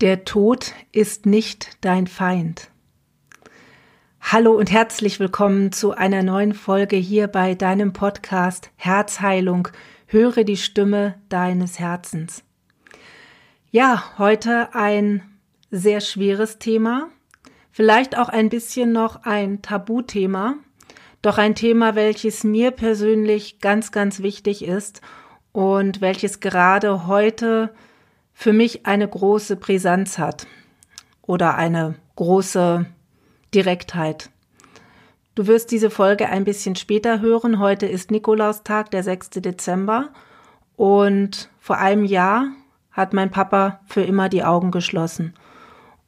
Der Tod ist nicht dein Feind. Hallo und herzlich willkommen zu einer neuen Folge hier bei deinem Podcast Herzheilung. Höre die Stimme deines Herzens. Ja, heute ein sehr schweres Thema, vielleicht auch ein bisschen noch ein Tabuthema, doch ein Thema, welches mir persönlich ganz, ganz wichtig ist und welches gerade heute für mich eine große Brisanz hat oder eine große Direktheit. Du wirst diese Folge ein bisschen später hören. Heute ist Nikolaustag, der 6. Dezember. Und vor einem Jahr hat mein Papa für immer die Augen geschlossen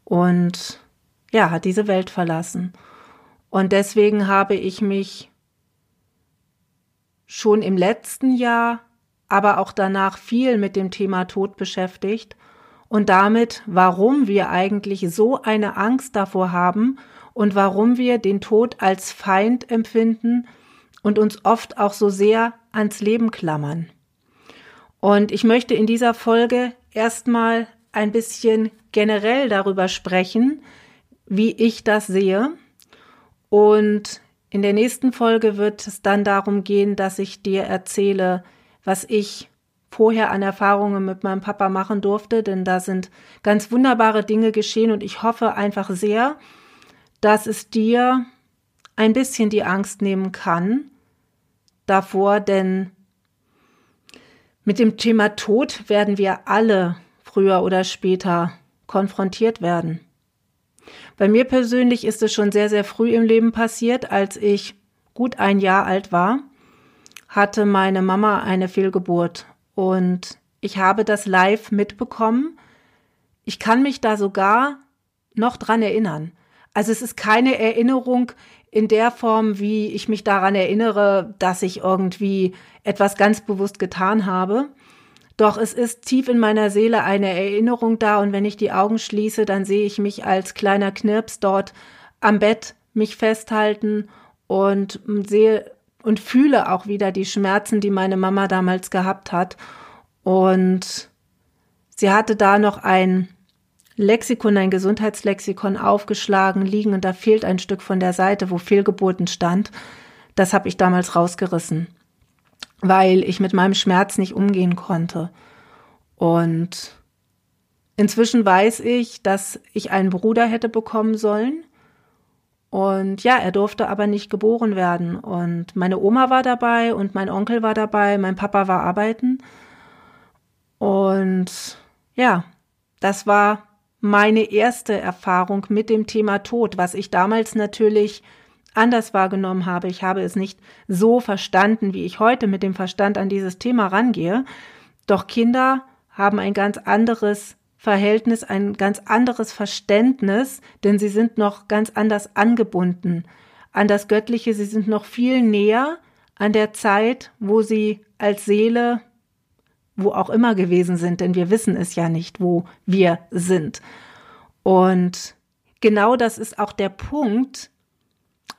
und ja, hat diese Welt verlassen. Und deswegen habe ich mich schon im letzten Jahr aber auch danach viel mit dem Thema Tod beschäftigt und damit, warum wir eigentlich so eine Angst davor haben und warum wir den Tod als Feind empfinden und uns oft auch so sehr ans Leben klammern. Und ich möchte in dieser Folge erstmal ein bisschen generell darüber sprechen, wie ich das sehe. Und in der nächsten Folge wird es dann darum gehen, dass ich dir erzähle, was ich vorher an Erfahrungen mit meinem Papa machen durfte, denn da sind ganz wunderbare Dinge geschehen und ich hoffe einfach sehr, dass es dir ein bisschen die Angst nehmen kann davor, denn mit dem Thema Tod werden wir alle früher oder später konfrontiert werden. Bei mir persönlich ist es schon sehr, sehr früh im Leben passiert, als ich gut ein Jahr alt war hatte meine Mama eine Fehlgeburt und ich habe das live mitbekommen. Ich kann mich da sogar noch dran erinnern. Also es ist keine Erinnerung in der Form, wie ich mich daran erinnere, dass ich irgendwie etwas ganz bewusst getan habe. Doch es ist tief in meiner Seele eine Erinnerung da und wenn ich die Augen schließe, dann sehe ich mich als kleiner Knirps dort am Bett mich festhalten und sehe und fühle auch wieder die Schmerzen, die meine Mama damals gehabt hat. Und sie hatte da noch ein Lexikon, ein Gesundheitslexikon aufgeschlagen liegen und da fehlt ein Stück von der Seite, wo Fehlgeburten stand. Das habe ich damals rausgerissen, weil ich mit meinem Schmerz nicht umgehen konnte. Und inzwischen weiß ich, dass ich einen Bruder hätte bekommen sollen und ja, er durfte aber nicht geboren werden. Und meine Oma war dabei und mein Onkel war dabei, mein Papa war arbeiten. Und ja, das war meine erste Erfahrung mit dem Thema Tod, was ich damals natürlich anders wahrgenommen habe. Ich habe es nicht so verstanden, wie ich heute mit dem Verstand an dieses Thema rangehe. Doch Kinder haben ein ganz anderes Verhältnis ein ganz anderes Verständnis, denn sie sind noch ganz anders angebunden an das Göttliche, sie sind noch viel näher an der Zeit, wo sie als Seele, wo auch immer gewesen sind, denn wir wissen es ja nicht, wo wir sind. Und genau das ist auch der Punkt,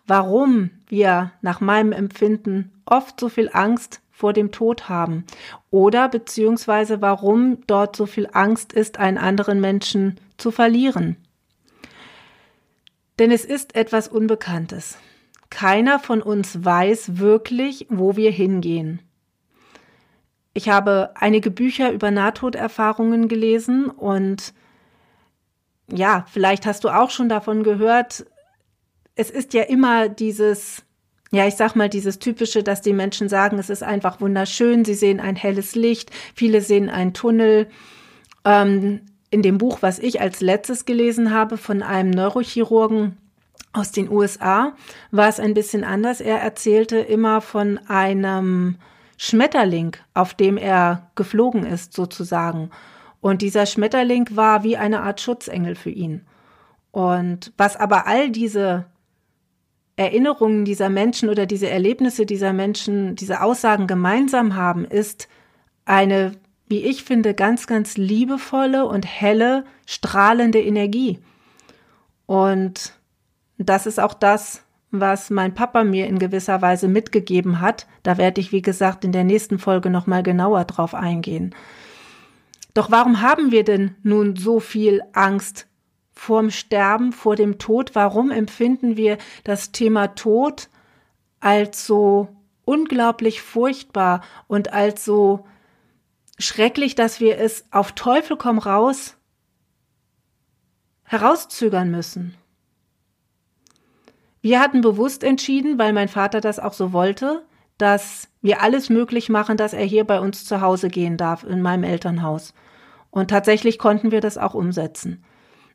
warum wir nach meinem Empfinden oft so viel Angst vor dem Tod haben oder beziehungsweise warum dort so viel Angst ist, einen anderen Menschen zu verlieren. Denn es ist etwas Unbekanntes. Keiner von uns weiß wirklich, wo wir hingehen. Ich habe einige Bücher über Nahtoderfahrungen gelesen und ja, vielleicht hast du auch schon davon gehört. Es ist ja immer dieses ja, ich sag mal, dieses typische, dass die Menschen sagen, es ist einfach wunderschön, sie sehen ein helles Licht, viele sehen einen Tunnel. Ähm, in dem Buch, was ich als letztes gelesen habe von einem Neurochirurgen aus den USA, war es ein bisschen anders. Er erzählte immer von einem Schmetterling, auf dem er geflogen ist, sozusagen. Und dieser Schmetterling war wie eine Art Schutzengel für ihn. Und was aber all diese Erinnerungen dieser Menschen oder diese Erlebnisse dieser Menschen, diese Aussagen gemeinsam haben, ist eine, wie ich finde, ganz, ganz liebevolle und helle, strahlende Energie. Und das ist auch das, was mein Papa mir in gewisser Weise mitgegeben hat. Da werde ich, wie gesagt, in der nächsten Folge nochmal genauer drauf eingehen. Doch warum haben wir denn nun so viel Angst vorm Sterben, vor dem Tod? Warum empfinden wir das Thema Tod als so unglaublich furchtbar und als so schrecklich, dass wir es auf Teufel komm raus herauszögern müssen? Wir hatten bewusst entschieden, weil mein Vater das auch so wollte, dass wir alles möglich machen, dass er hier bei uns zu Hause gehen darf, in meinem Elternhaus. Und tatsächlich konnten wir das auch umsetzen.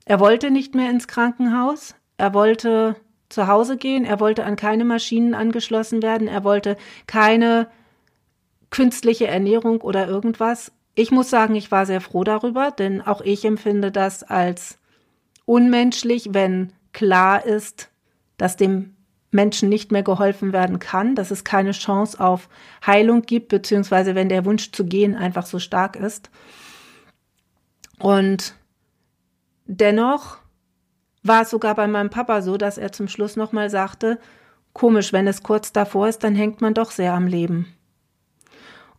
Er wollte nicht mehr ins Krankenhaus, er wollte zu Hause gehen, er wollte an keine Maschinen angeschlossen werden, er wollte keine künstliche Ernährung oder irgendwas. Ich muss sagen, ich war sehr froh darüber, denn auch ich empfinde das als unmenschlich, wenn klar ist, dass dem Menschen nicht mehr geholfen werden kann, dass es keine Chance auf Heilung gibt, beziehungsweise wenn der Wunsch zu gehen einfach so stark ist. Und dennoch war es sogar bei meinem Papa so, dass er zum Schluss nochmal sagte, komisch, wenn es kurz davor ist, dann hängt man doch sehr am Leben.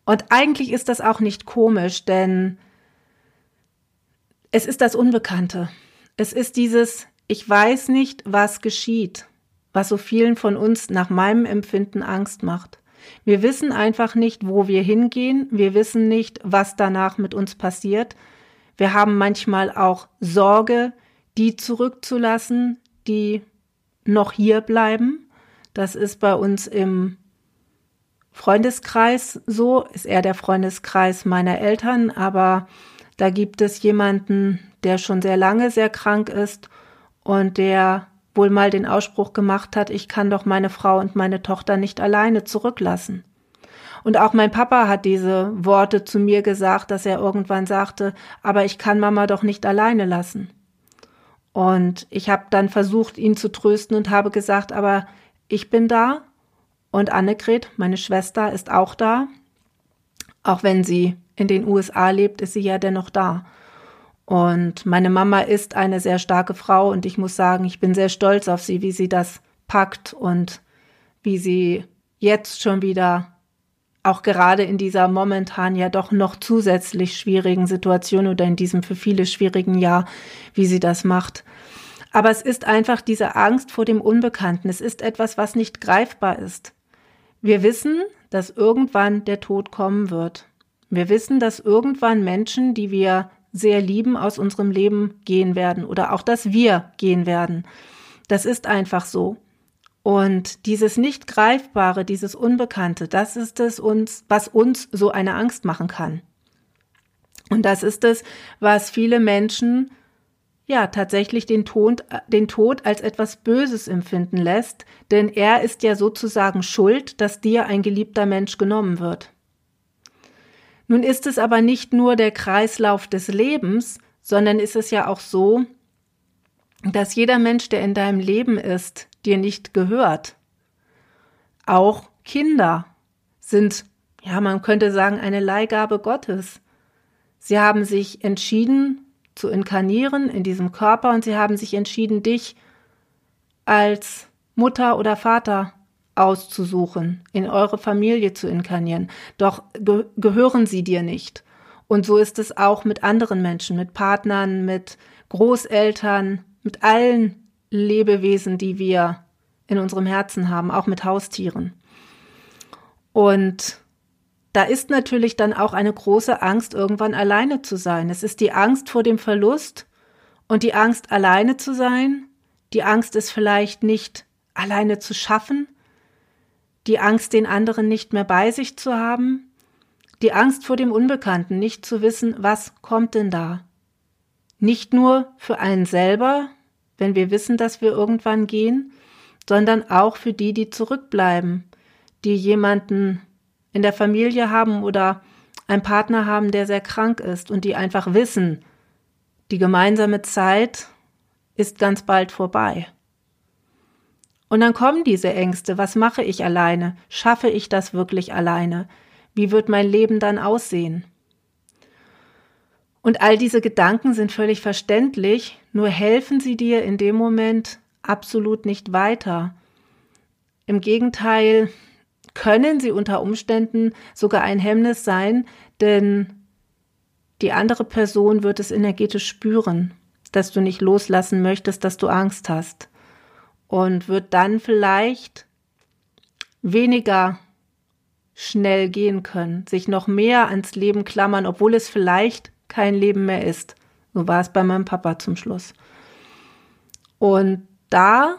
Und eigentlich ist das auch nicht komisch, denn es ist das Unbekannte. Es ist dieses, ich weiß nicht, was geschieht, was so vielen von uns nach meinem Empfinden Angst macht. Wir wissen einfach nicht, wo wir hingehen, wir wissen nicht, was danach mit uns passiert. Wir haben manchmal auch Sorge, die zurückzulassen, die noch hier bleiben. Das ist bei uns im Freundeskreis so, ist eher der Freundeskreis meiner Eltern, aber da gibt es jemanden, der schon sehr lange sehr krank ist und der wohl mal den Ausspruch gemacht hat, ich kann doch meine Frau und meine Tochter nicht alleine zurücklassen. Und auch mein Papa hat diese Worte zu mir gesagt, dass er irgendwann sagte, aber ich kann Mama doch nicht alleine lassen. Und ich habe dann versucht, ihn zu trösten und habe gesagt, aber ich bin da und Annegret, meine Schwester, ist auch da. Auch wenn sie in den USA lebt, ist sie ja dennoch da. Und meine Mama ist eine sehr starke Frau und ich muss sagen, ich bin sehr stolz auf sie, wie sie das packt und wie sie jetzt schon wieder auch gerade in dieser momentan ja doch noch zusätzlich schwierigen Situation oder in diesem für viele schwierigen Jahr, wie sie das macht. Aber es ist einfach diese Angst vor dem Unbekannten. Es ist etwas, was nicht greifbar ist. Wir wissen, dass irgendwann der Tod kommen wird. Wir wissen, dass irgendwann Menschen, die wir sehr lieben, aus unserem Leben gehen werden oder auch, dass wir gehen werden. Das ist einfach so. Und dieses nicht greifbare, dieses Unbekannte, das ist es uns, was uns so eine Angst machen kann. Und das ist es, was viele Menschen ja tatsächlich den Tod, den Tod als etwas Böses empfinden lässt, denn er ist ja sozusagen schuld, dass dir ein geliebter Mensch genommen wird. Nun ist es aber nicht nur der Kreislauf des Lebens, sondern ist es ja auch so, dass jeder Mensch, der in deinem Leben ist, dir nicht gehört. Auch Kinder sind, ja, man könnte sagen, eine Leihgabe Gottes. Sie haben sich entschieden zu inkarnieren in diesem Körper und sie haben sich entschieden, dich als Mutter oder Vater auszusuchen, in eure Familie zu inkarnieren. Doch ge gehören sie dir nicht. Und so ist es auch mit anderen Menschen, mit Partnern, mit Großeltern, mit allen Lebewesen, die wir in unserem Herzen haben, auch mit Haustieren. Und da ist natürlich dann auch eine große Angst, irgendwann alleine zu sein. Es ist die Angst vor dem Verlust und die Angst, alleine zu sein. Die Angst, es vielleicht nicht alleine zu schaffen die Angst, den anderen nicht mehr bei sich zu haben, die Angst vor dem Unbekannten, nicht zu wissen, was kommt denn da. Nicht nur für einen selber, wenn wir wissen, dass wir irgendwann gehen, sondern auch für die, die zurückbleiben, die jemanden in der Familie haben oder einen Partner haben, der sehr krank ist und die einfach wissen, die gemeinsame Zeit ist ganz bald vorbei. Und dann kommen diese Ängste. Was mache ich alleine? Schaffe ich das wirklich alleine? Wie wird mein Leben dann aussehen? Und all diese Gedanken sind völlig verständlich, nur helfen sie dir in dem Moment absolut nicht weiter. Im Gegenteil können sie unter Umständen sogar ein Hemmnis sein, denn die andere Person wird es energetisch spüren, dass du nicht loslassen möchtest, dass du Angst hast und wird dann vielleicht weniger schnell gehen können, sich noch mehr ans Leben klammern, obwohl es vielleicht kein Leben mehr ist. So war es bei meinem Papa zum Schluss. Und da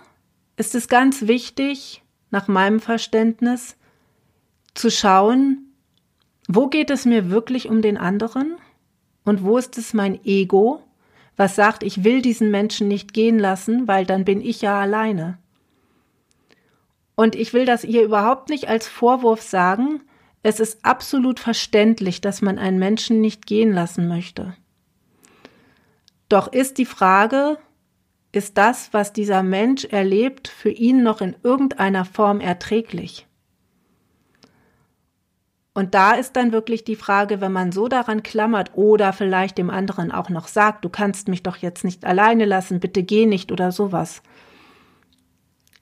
ist es ganz wichtig, nach meinem Verständnis, zu schauen, wo geht es mir wirklich um den anderen und wo ist es mein Ego, was sagt, ich will diesen Menschen nicht gehen lassen, weil dann bin ich ja alleine. Und ich will das ihr überhaupt nicht als Vorwurf sagen, es ist absolut verständlich, dass man einen Menschen nicht gehen lassen möchte. Doch ist die Frage, ist das, was dieser Mensch erlebt, für ihn noch in irgendeiner Form erträglich? Und da ist dann wirklich die Frage, wenn man so daran klammert oder vielleicht dem anderen auch noch sagt, du kannst mich doch jetzt nicht alleine lassen, bitte geh nicht oder sowas.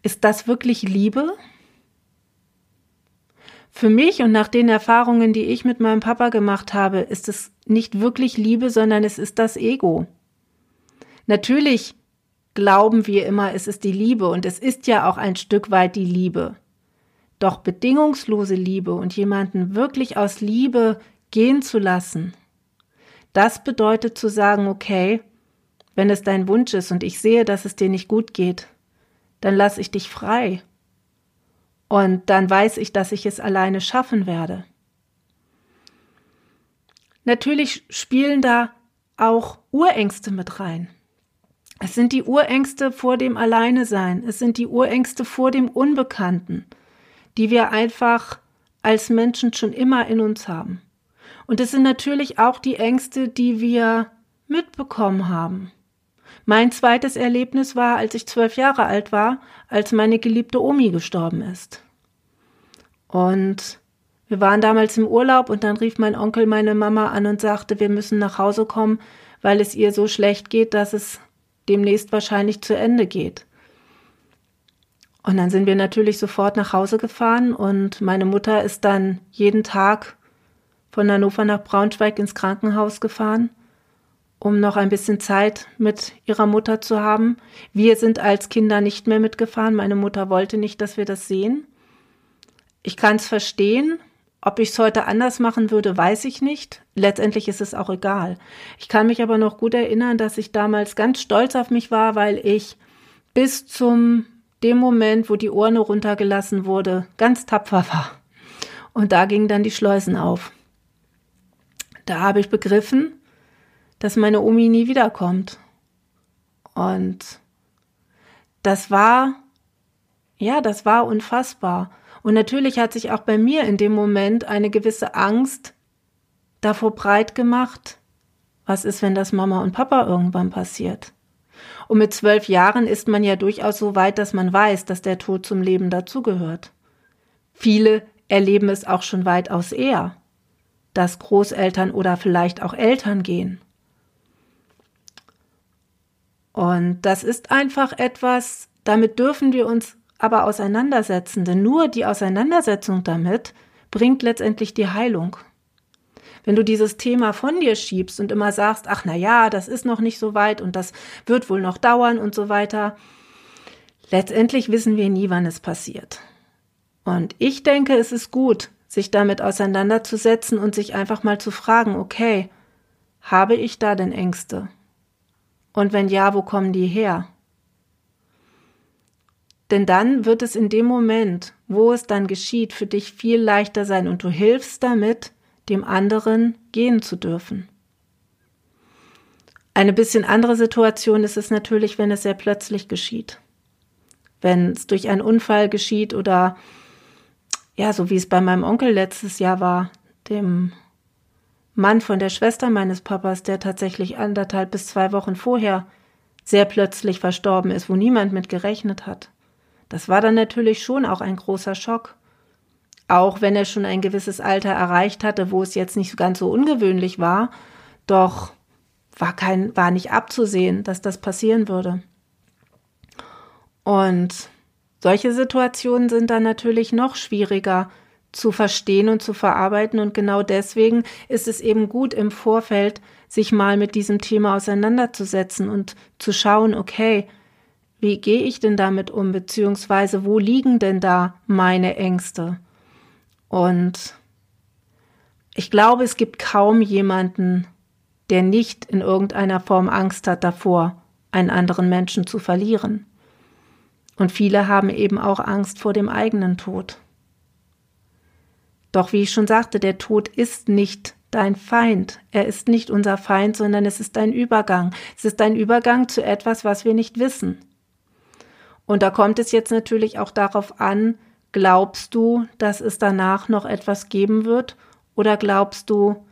Ist das wirklich Liebe? Für mich und nach den Erfahrungen, die ich mit meinem Papa gemacht habe, ist es nicht wirklich Liebe, sondern es ist das Ego. Natürlich glauben wir immer, es ist die Liebe und es ist ja auch ein Stück weit die Liebe. Doch bedingungslose Liebe und jemanden wirklich aus Liebe gehen zu lassen, das bedeutet zu sagen, okay, wenn es dein Wunsch ist und ich sehe, dass es dir nicht gut geht, dann lass ich dich frei. Und dann weiß ich, dass ich es alleine schaffen werde. Natürlich spielen da auch Urängste mit rein. Es sind die Urängste vor dem Alleinesein. Es sind die Urängste vor dem Unbekannten die wir einfach als Menschen schon immer in uns haben. Und es sind natürlich auch die Ängste, die wir mitbekommen haben. Mein zweites Erlebnis war, als ich zwölf Jahre alt war, als meine geliebte Omi gestorben ist. Und wir waren damals im Urlaub und dann rief mein Onkel meine Mama an und sagte, wir müssen nach Hause kommen, weil es ihr so schlecht geht, dass es demnächst wahrscheinlich zu Ende geht. Und dann sind wir natürlich sofort nach Hause gefahren und meine Mutter ist dann jeden Tag von Hannover nach Braunschweig ins Krankenhaus gefahren, um noch ein bisschen Zeit mit ihrer Mutter zu haben. Wir sind als Kinder nicht mehr mitgefahren. Meine Mutter wollte nicht, dass wir das sehen. Ich kann es verstehen. Ob ich es heute anders machen würde, weiß ich nicht. Letztendlich ist es auch egal. Ich kann mich aber noch gut erinnern, dass ich damals ganz stolz auf mich war, weil ich bis zum dem Moment, wo die Urne runtergelassen wurde, ganz tapfer war. Und da gingen dann die Schleusen auf. Da habe ich begriffen, dass meine Omi nie wiederkommt. Und das war, ja, das war unfassbar. Und natürlich hat sich auch bei mir in dem Moment eine gewisse Angst davor breit gemacht. Was ist, wenn das Mama und Papa irgendwann passiert? Und mit zwölf Jahren ist man ja durchaus so weit, dass man weiß, dass der Tod zum Leben dazugehört. Viele erleben es auch schon weitaus eher, dass Großeltern oder vielleicht auch Eltern gehen. Und das ist einfach etwas, damit dürfen wir uns aber auseinandersetzen, denn nur die Auseinandersetzung damit bringt letztendlich die Heilung. Wenn du dieses Thema von dir schiebst und immer sagst, ach na ja, das ist noch nicht so weit und das wird wohl noch dauern und so weiter, letztendlich wissen wir nie, wann es passiert. Und ich denke, es ist gut, sich damit auseinanderzusetzen und sich einfach mal zu fragen, okay, habe ich da denn Ängste? Und wenn ja, wo kommen die her? Denn dann wird es in dem Moment, wo es dann geschieht, für dich viel leichter sein und du hilfst damit, dem anderen gehen zu dürfen. Eine bisschen andere Situation ist es natürlich, wenn es sehr plötzlich geschieht. Wenn es durch einen Unfall geschieht oder ja, so wie es bei meinem Onkel letztes Jahr war, dem Mann von der Schwester meines Papas, der tatsächlich anderthalb bis zwei Wochen vorher sehr plötzlich verstorben ist, wo niemand mit gerechnet hat. Das war dann natürlich schon auch ein großer Schock auch wenn er schon ein gewisses Alter erreicht hatte, wo es jetzt nicht ganz so ungewöhnlich war, doch war kein, war nicht abzusehen, dass das passieren würde. Und solche Situationen sind dann natürlich noch schwieriger zu verstehen und zu verarbeiten. Und genau deswegen ist es eben gut im Vorfeld, sich mal mit diesem Thema auseinanderzusetzen und zu schauen, okay, wie gehe ich denn damit um, beziehungsweise wo liegen denn da meine Ängste? Und ich glaube, es gibt kaum jemanden, der nicht in irgendeiner Form Angst hat davor, einen anderen Menschen zu verlieren. Und viele haben eben auch Angst vor dem eigenen Tod. Doch wie ich schon sagte, der Tod ist nicht dein Feind. Er ist nicht unser Feind, sondern es ist ein Übergang. Es ist ein Übergang zu etwas, was wir nicht wissen. Und da kommt es jetzt natürlich auch darauf an, glaubst du, dass es danach noch etwas geben wird oder glaubst du,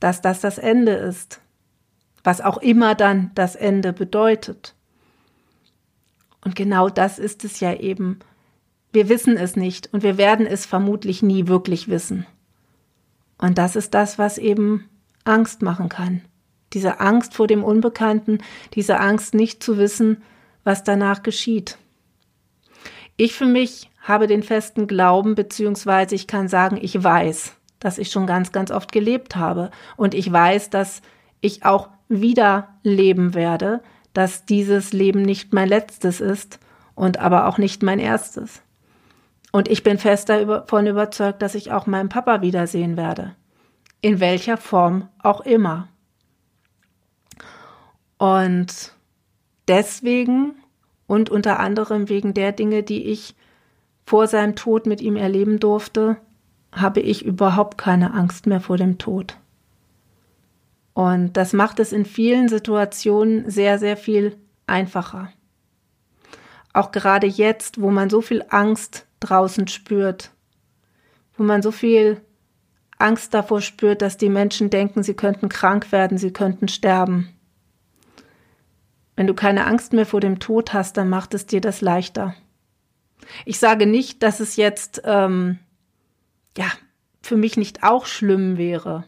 dass das das Ende ist? Was auch immer dann das Ende bedeutet. Und genau das ist es ja eben. Wir wissen es nicht und wir werden es vermutlich nie wirklich wissen. Und das ist das, was eben Angst machen kann. Diese Angst vor dem Unbekannten, diese Angst nicht zu wissen, was danach geschieht. Ich für mich habe den festen Glauben, beziehungsweise ich kann sagen, ich weiß, dass ich schon ganz, ganz oft gelebt habe. Und ich weiß, dass ich auch wieder leben werde, dass dieses Leben nicht mein letztes ist und aber auch nicht mein erstes. Und ich bin fest davon überzeugt, dass ich auch meinen Papa wiedersehen werde. In welcher Form auch immer. Und deswegen und unter anderem wegen der Dinge, die ich vor seinem Tod mit ihm erleben durfte, habe ich überhaupt keine Angst mehr vor dem Tod. Und das macht es in vielen Situationen sehr, sehr viel einfacher. Auch gerade jetzt, wo man so viel Angst draußen spürt, wo man so viel Angst davor spürt, dass die Menschen denken, sie könnten krank werden, sie könnten sterben. Wenn du keine Angst mehr vor dem Tod hast, dann macht es dir das leichter. Ich sage nicht, dass es jetzt ähm, ja für mich nicht auch schlimm wäre,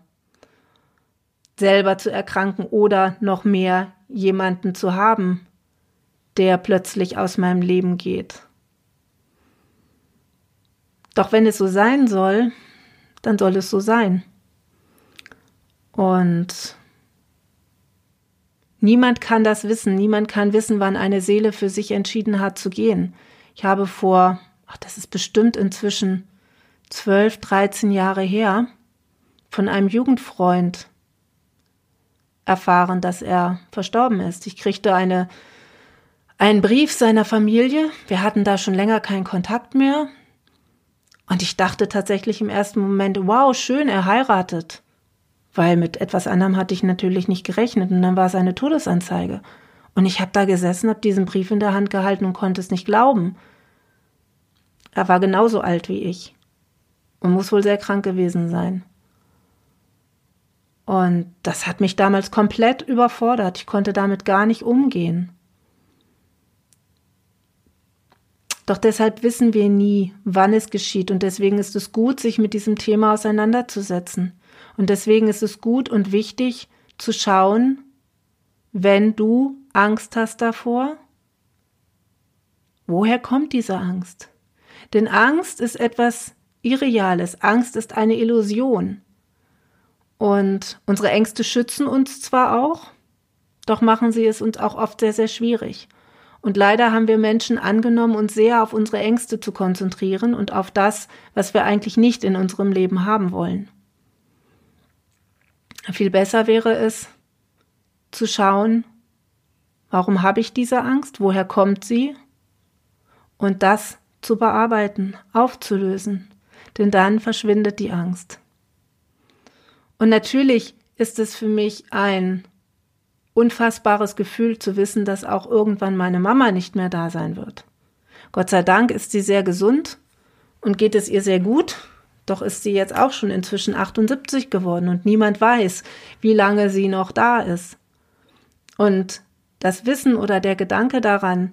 selber zu erkranken oder noch mehr jemanden zu haben, der plötzlich aus meinem Leben geht. Doch wenn es so sein soll, dann soll es so sein. Und niemand kann das wissen, niemand kann wissen, wann eine Seele für sich entschieden hat zu gehen. Ich habe vor, ach, das ist bestimmt inzwischen zwölf, dreizehn Jahre her, von einem Jugendfreund erfahren, dass er verstorben ist. Ich kriegte eine, einen Brief seiner Familie. Wir hatten da schon länger keinen Kontakt mehr. Und ich dachte tatsächlich im ersten Moment, wow, schön, er heiratet. Weil mit etwas anderem hatte ich natürlich nicht gerechnet. Und dann war es eine Todesanzeige. Und ich habe da gesessen, habe diesen Brief in der Hand gehalten und konnte es nicht glauben. Er war genauso alt wie ich und muss wohl sehr krank gewesen sein. Und das hat mich damals komplett überfordert. Ich konnte damit gar nicht umgehen. Doch deshalb wissen wir nie, wann es geschieht. Und deswegen ist es gut, sich mit diesem Thema auseinanderzusetzen. Und deswegen ist es gut und wichtig zu schauen, wenn du Angst hast davor, woher kommt diese Angst? Denn Angst ist etwas Irreales. Angst ist eine Illusion. Und unsere Ängste schützen uns zwar auch, doch machen sie es uns auch oft sehr, sehr schwierig. Und leider haben wir Menschen angenommen, uns sehr auf unsere Ängste zu konzentrieren und auf das, was wir eigentlich nicht in unserem Leben haben wollen. Viel besser wäre es, zu schauen, warum habe ich diese Angst, woher kommt sie und das zu bearbeiten, aufzulösen, denn dann verschwindet die Angst. Und natürlich ist es für mich ein unfassbares Gefühl zu wissen, dass auch irgendwann meine Mama nicht mehr da sein wird. Gott sei Dank ist sie sehr gesund und geht es ihr sehr gut, doch ist sie jetzt auch schon inzwischen 78 geworden und niemand weiß, wie lange sie noch da ist. Und das Wissen oder der Gedanke daran,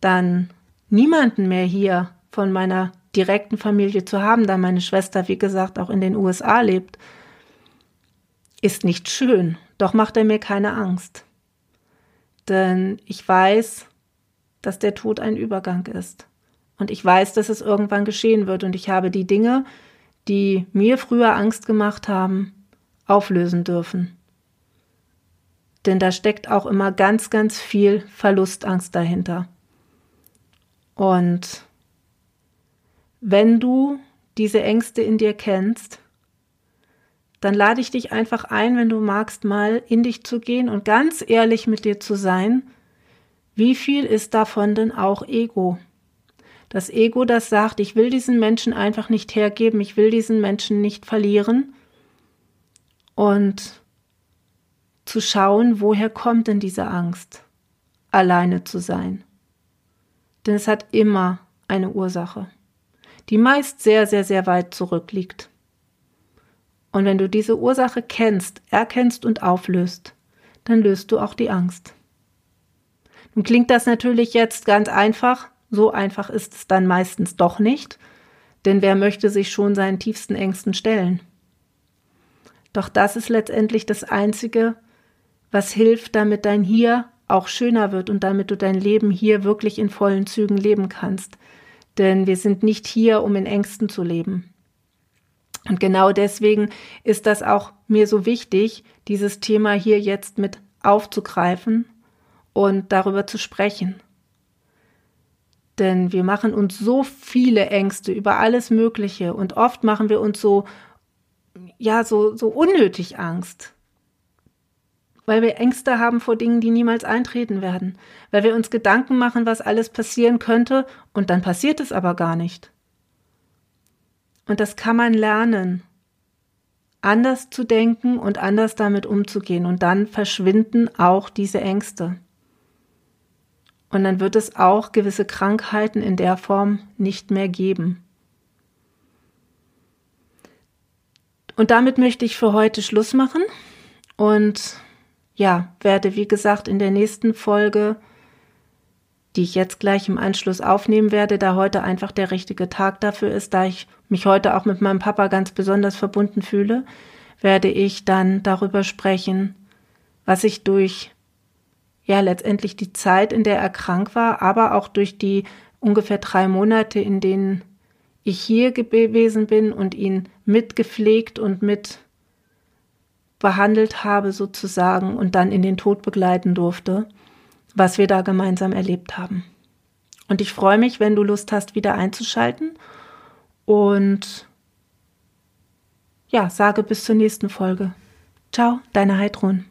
dann niemanden mehr hier von meiner direkten Familie zu haben, da meine Schwester, wie gesagt, auch in den USA lebt, ist nicht schön, doch macht er mir keine Angst. Denn ich weiß, dass der Tod ein Übergang ist. Und ich weiß, dass es irgendwann geschehen wird. Und ich habe die Dinge, die mir früher Angst gemacht haben, auflösen dürfen. Denn da steckt auch immer ganz, ganz viel Verlustangst dahinter. Und wenn du diese Ängste in dir kennst, dann lade ich dich einfach ein, wenn du magst, mal in dich zu gehen und ganz ehrlich mit dir zu sein. Wie viel ist davon denn auch Ego? Das Ego, das sagt, ich will diesen Menschen einfach nicht hergeben, ich will diesen Menschen nicht verlieren. Und zu schauen, woher kommt denn diese Angst, alleine zu sein. Denn es hat immer eine Ursache, die meist sehr, sehr, sehr weit zurückliegt. Und wenn du diese Ursache kennst, erkennst und auflöst, dann löst du auch die Angst. Nun klingt das natürlich jetzt ganz einfach, so einfach ist es dann meistens doch nicht, denn wer möchte sich schon seinen tiefsten Ängsten stellen? Doch das ist letztendlich das Einzige, was hilft, damit dein Hier auch schöner wird und damit du dein Leben hier wirklich in vollen Zügen leben kannst. Denn wir sind nicht hier, um in Ängsten zu leben. Und genau deswegen ist das auch mir so wichtig, dieses Thema hier jetzt mit aufzugreifen und darüber zu sprechen. Denn wir machen uns so viele Ängste über alles Mögliche und oft machen wir uns so, ja, so, so unnötig Angst weil wir Ängste haben vor Dingen, die niemals eintreten werden, weil wir uns Gedanken machen, was alles passieren könnte, und dann passiert es aber gar nicht. Und das kann man lernen, anders zu denken und anders damit umzugehen, und dann verschwinden auch diese Ängste. Und dann wird es auch gewisse Krankheiten in der Form nicht mehr geben. Und damit möchte ich für heute Schluss machen und ja, werde wie gesagt in der nächsten Folge, die ich jetzt gleich im Anschluss aufnehmen werde, da heute einfach der richtige Tag dafür ist, da ich mich heute auch mit meinem Papa ganz besonders verbunden fühle, werde ich dann darüber sprechen, was ich durch ja letztendlich die Zeit, in der er krank war, aber auch durch die ungefähr drei Monate, in denen ich hier gewesen bin und ihn mitgepflegt und mit behandelt habe sozusagen und dann in den Tod begleiten durfte, was wir da gemeinsam erlebt haben. Und ich freue mich, wenn du Lust hast, wieder einzuschalten und ja, sage bis zur nächsten Folge. Ciao, deine Heidrun.